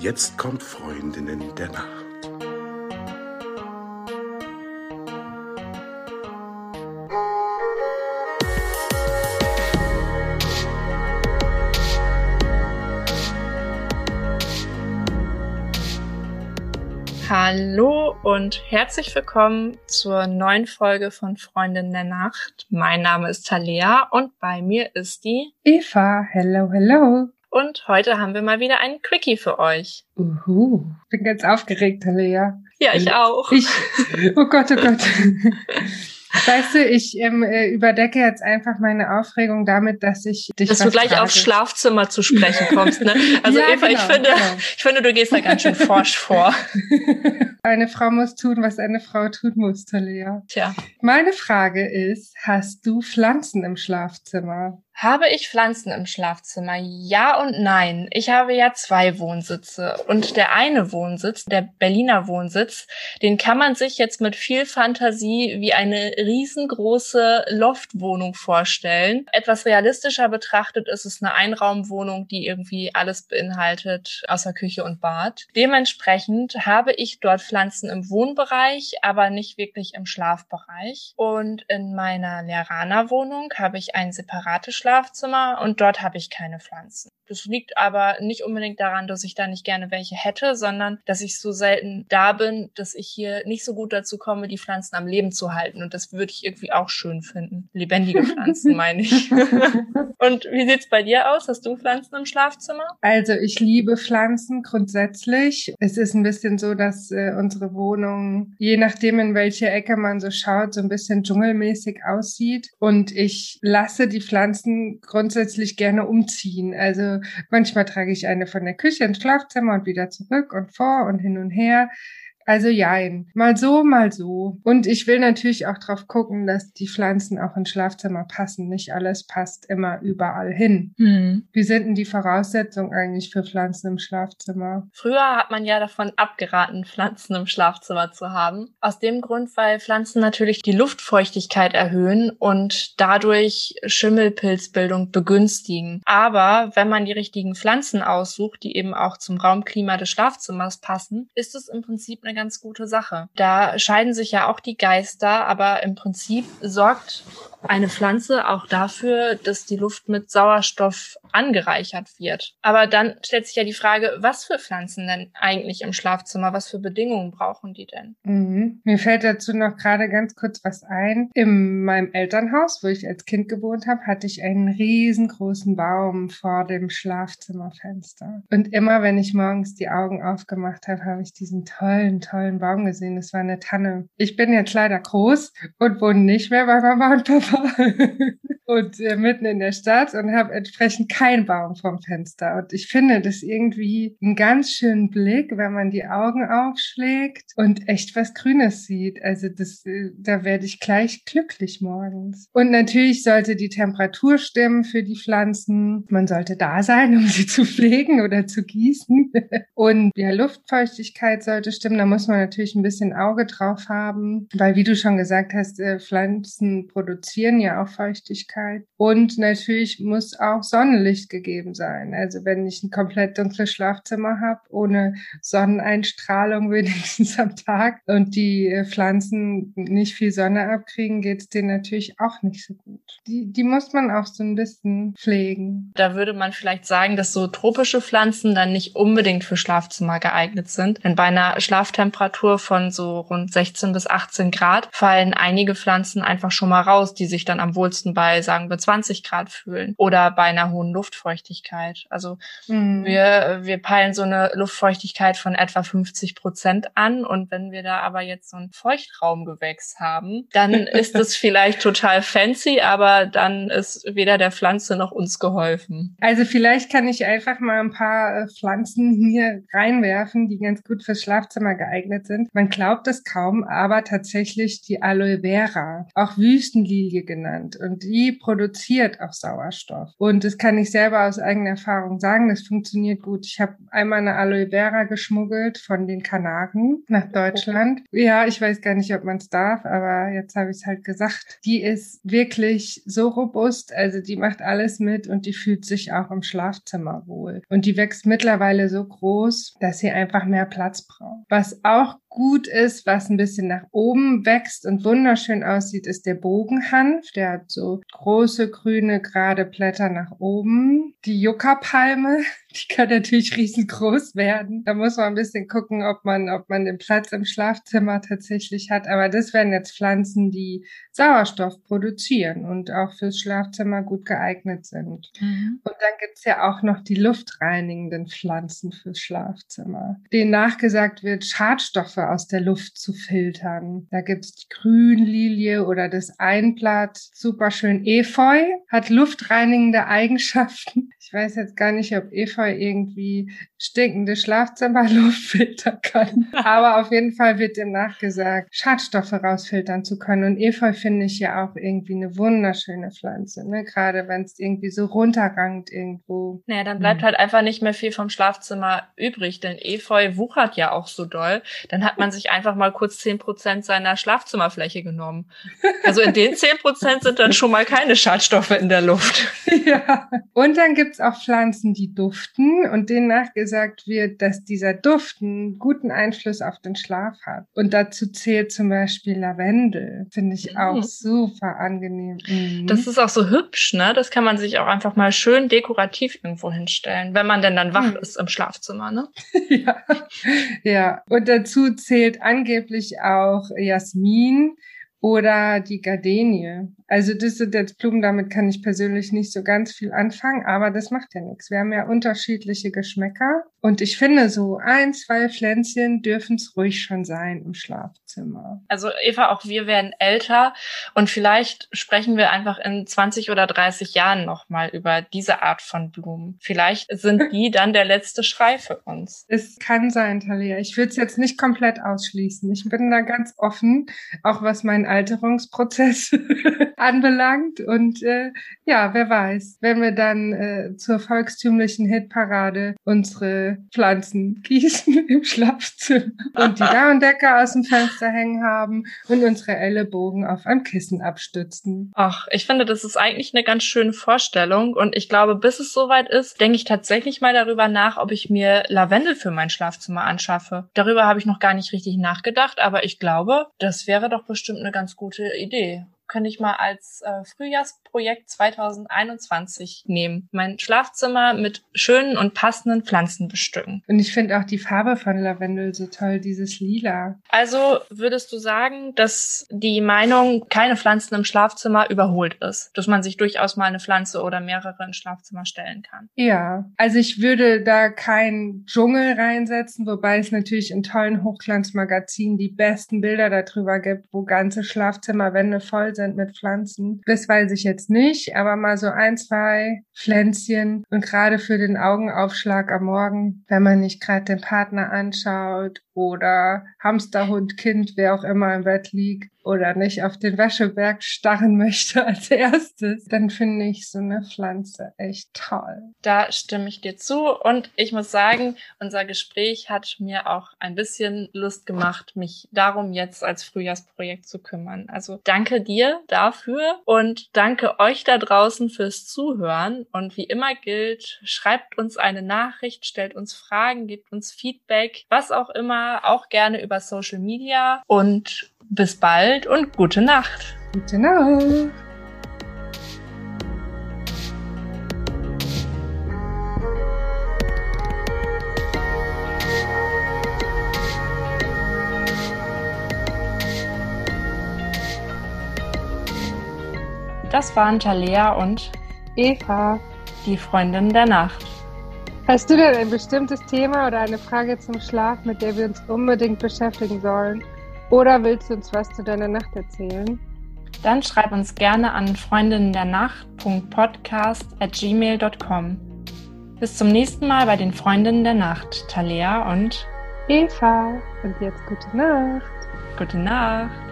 Jetzt kommt Freundinnen der Nacht. Hallo und herzlich willkommen zur neuen Folge von Freundin der Nacht. Mein Name ist Talea und bei mir ist die Eva. Hello, hello. Und heute haben wir mal wieder einen Quickie für euch. Uhu. Bin ganz aufgeregt, Talea. Ja, ich auch. Ich, oh Gott, oh Gott. Weißt du, ich ähm, äh, überdecke jetzt einfach meine Aufregung damit, dass ich dich. Dass du gleich frage. aufs Schlafzimmer zu sprechen kommst, ne? Also Ja, Eva, ich genau, finde, genau. ich finde, du gehst da ganz schön forsch vor. eine Frau muss tun, was eine Frau tun muss, Talia. Tja. Meine Frage ist, hast du Pflanzen im Schlafzimmer? Habe ich Pflanzen im Schlafzimmer? Ja und nein. Ich habe ja zwei Wohnsitze. Und der eine Wohnsitz, der Berliner Wohnsitz, den kann man sich jetzt mit viel Fantasie wie eine riesengroße Loftwohnung vorstellen. Etwas realistischer betrachtet ist es eine Einraumwohnung, die irgendwie alles beinhaltet, außer Küche und Bad. Dementsprechend habe ich dort Pflanzen im Wohnbereich, aber nicht wirklich im Schlafbereich. Und in meiner Lehrerner-Wohnung habe ich ein separates Schlafzimmer und dort habe ich keine Pflanzen. Das liegt aber nicht unbedingt daran, dass ich da nicht gerne welche hätte, sondern dass ich so selten da bin, dass ich hier nicht so gut dazu komme, die Pflanzen am Leben zu halten. Und das würde ich irgendwie auch schön finden. Lebendige Pflanzen, meine ich. Und wie sieht's bei dir aus? Hast du Pflanzen im Schlafzimmer? Also ich liebe Pflanzen grundsätzlich. Es ist ein bisschen so, dass äh, unsere Wohnung, je nachdem in welche Ecke man so schaut, so ein bisschen dschungelmäßig aussieht. Und ich lasse die Pflanzen grundsätzlich gerne umziehen. Also manchmal trage ich eine von der Küche ins Schlafzimmer und wieder zurück und vor und hin und her. Also jein, mal so, mal so. Und ich will natürlich auch drauf gucken, dass die Pflanzen auch ins Schlafzimmer passen. Nicht alles passt immer überall hin. Hm. Wie sind denn die Voraussetzungen eigentlich für Pflanzen im Schlafzimmer? Früher hat man ja davon abgeraten, Pflanzen im Schlafzimmer zu haben. Aus dem Grund, weil Pflanzen natürlich die Luftfeuchtigkeit erhöhen und dadurch Schimmelpilzbildung begünstigen. Aber wenn man die richtigen Pflanzen aussucht, die eben auch zum Raumklima des Schlafzimmers passen, ist es im Prinzip eine ganz gute Sache. Da scheiden sich ja auch die Geister, aber im Prinzip sorgt eine Pflanze auch dafür, dass die Luft mit Sauerstoff angereichert wird. Aber dann stellt sich ja die Frage, was für Pflanzen denn eigentlich im Schlafzimmer, was für Bedingungen brauchen die denn? Mhm. Mir fällt dazu noch gerade ganz kurz was ein. In meinem Elternhaus, wo ich als Kind gewohnt habe, hatte ich einen riesengroßen Baum vor dem Schlafzimmerfenster. Und immer, wenn ich morgens die Augen aufgemacht habe, habe ich diesen tollen, tollen Baum gesehen. Das war eine Tanne. Ich bin jetzt leider groß und wohne nicht mehr bei Mama und Papa. und äh, mitten in der Stadt und habe entsprechend keinen Baum vom Fenster. Und ich finde das irgendwie einen ganz schönen Blick, wenn man die Augen aufschlägt und echt was Grünes sieht. Also das, äh, da werde ich gleich glücklich morgens. Und natürlich sollte die Temperatur stimmen für die Pflanzen. Man sollte da sein, um sie zu pflegen oder zu gießen. Und ja, Luftfeuchtigkeit sollte stimmen. Da muss man natürlich ein bisschen Auge drauf haben, weil wie du schon gesagt hast, äh, Pflanzen produzieren ja auch Feuchtigkeit. Und natürlich muss auch Sonnenlicht gegeben sein. Also wenn ich ein komplett dunkles Schlafzimmer habe, ohne Sonneneinstrahlung wenigstens am Tag und die äh, Pflanzen nicht viel Sonne abkriegen, geht es denen natürlich auch nicht so gut. Die, die muss man auch so ein bisschen pflegen. Da würde man vielleicht sagen, dass so tropische Pflanzen dann nicht unbedingt für Schlafzimmer geeignet sind. Denn bei einer Schlaftemperatur von so rund 16 bis 18 Grad fallen einige Pflanzen einfach schon mal raus, die sich dann am wohlsten bei, sagen wir, 20 Grad fühlen oder bei einer hohen Luftfeuchtigkeit. Also Mhm. wir, wir peilen so eine Luftfeuchtigkeit von etwa 50 Prozent an und wenn wir da aber jetzt so ein Feuchtraumgewächs haben, dann ist es vielleicht total fancy, aber dann ist weder der Pflanze noch uns geholfen. Also vielleicht kann ich einfach mal ein paar äh, Pflanzen hier reinwerfen, die ganz gut fürs Schlafzimmer geeignet sind. Man glaubt es kaum, aber tatsächlich die Aloe Vera. Auch Wüstenlilie Lilie genannt und die produziert auch Sauerstoff. Und das kann ich selber aus eigener Erfahrung sagen, das funktioniert gut. Ich habe einmal eine Aloe Vera geschmuggelt von den Kanaren nach Deutschland. Ja, ich weiß gar nicht, ob man es darf, aber jetzt habe ich es halt gesagt. Die ist wirklich so robust, also die macht alles mit und die fühlt sich auch im Schlafzimmer wohl. Und die wächst mittlerweile so groß, dass sie einfach mehr Platz braucht. Was auch gut ist, was ein bisschen nach oben wächst und wunderschön aussieht, ist der Bogenhanf. Der hat so große grüne gerade Blätter nach oben. Die Yucca-Palme, die kann natürlich riesengroß werden. Da muss man ein bisschen gucken, ob man, ob man den Platz im Schlafzimmer tatsächlich hat. Aber das wären jetzt Pflanzen, die Sauerstoff produzieren und auch fürs Schlafzimmer gut geeignet sind. Mhm. Und dann gibt's ja auch noch die luftreinigenden Pflanzen fürs Schlafzimmer, denen nachgesagt wird, Schadstoffe aus der Luft zu filtern. Da gibt's die Grünlilie oder das Einblatt, super schön Efeu, hat luftreinigende Eigenschaften. Ich weiß jetzt gar nicht, ob Efeu irgendwie stinkende Schlafzimmerluft filtern kann. Aber auf jeden Fall wird dem nachgesagt, Schadstoffe rausfiltern zu können. Und Efeu finde ich ja auch irgendwie eine wunderschöne Pflanze, ne? Gerade wenn es irgendwie so runterrangt irgendwo. Naja, dann bleibt hm. halt einfach nicht mehr viel vom Schlafzimmer übrig, denn Efeu wuchert ja auch so doll. Dann hat man sich einfach mal kurz zehn Prozent seiner Schlafzimmerfläche genommen. Also in den zehn Prozent sind dann schon mal keine Schadstoffe in der Luft. Ja. Und dann gibt's auch Pflanzen, die duften und denen nachgesagt wird, dass dieser Duft einen guten Einfluss auf den Schlaf hat. Und dazu zählt zum Beispiel Lavendel. Finde ich auch mhm. super angenehm. Mhm. Das ist auch so hübsch, ne? Das kann man sich auch einfach mal schön dekorativ irgendwo hinstellen, wenn man denn dann wach mhm. ist im Schlafzimmer, ne? ja. ja. Und dazu zählt angeblich auch Jasmin oder die Gardenie. Also das sind jetzt Blumen, damit kann ich persönlich nicht so ganz viel anfangen, aber das macht ja nichts. Wir haben ja unterschiedliche Geschmäcker und ich finde so ein, zwei Pflänzchen dürfen es ruhig schon sein im Schlafzimmer. Also Eva, auch wir werden älter und vielleicht sprechen wir einfach in 20 oder 30 Jahren nochmal über diese Art von Blumen. Vielleicht sind die dann der letzte Schrei für uns. Es kann sein, Talia. Ich würde es jetzt nicht komplett ausschließen. Ich bin da ganz offen, auch was meinen Alterungsprozess anbelangt. Und äh, ja, wer weiß, wenn wir dann äh, zur volkstümlichen Hitparade unsere Pflanzen gießen im Schlafzimmer und die Daunendecke aus dem Fenster hängen haben und unsere Ellenbogen auf einem Kissen abstützen. Ach, ich finde, das ist eigentlich eine ganz schöne Vorstellung. Und ich glaube, bis es soweit ist, denke ich tatsächlich mal darüber nach, ob ich mir Lavendel für mein Schlafzimmer anschaffe. Darüber habe ich noch gar nicht richtig nachgedacht, aber ich glaube, das wäre doch bestimmt eine ganz gute Idee könnte ich mal als äh, Frühjahrsprojekt 2021 nehmen. Mein Schlafzimmer mit schönen und passenden Pflanzen bestücken. Und ich finde auch die Farbe von Lavendel so toll, dieses Lila. Also würdest du sagen, dass die Meinung, keine Pflanzen im Schlafzimmer überholt ist? Dass man sich durchaus mal eine Pflanze oder mehrere ins Schlafzimmer stellen kann? Ja, also ich würde da keinen Dschungel reinsetzen, wobei es natürlich in tollen Hochglanzmagazinen die besten Bilder darüber gibt, wo ganze Schlafzimmerwände voll sind mit Pflanzen. Das weiß ich jetzt nicht, aber mal so ein, zwei Pflänzchen und gerade für den Augenaufschlag am Morgen, wenn man nicht gerade den Partner anschaut oder Hamsterhund, Kind, wer auch immer im Bett liegt oder nicht auf den Wäscheberg starren möchte als erstes, dann finde ich so eine Pflanze echt toll. Da stimme ich dir zu und ich muss sagen, unser Gespräch hat mir auch ein bisschen Lust gemacht, mich darum jetzt als Frühjahrsprojekt zu kümmern. Also danke dir dafür und danke euch da draußen fürs Zuhören und wie immer gilt, schreibt uns eine Nachricht, stellt uns Fragen, gebt uns Feedback, was auch immer auch gerne über Social Media und bis bald und gute Nacht. Gute Nacht. Das waren Talea und Eva, die Freundin der Nacht. Hast du denn ein bestimmtes Thema oder eine Frage zum Schlaf, mit der wir uns unbedingt beschäftigen sollen? Oder willst du uns was zu deiner Nacht erzählen? Dann schreib uns gerne an freundinnendernacht.podcast.gmail.com. Bis zum nächsten Mal bei den Freundinnen der Nacht, Talea und Eva. Und jetzt gute Nacht. Gute Nacht.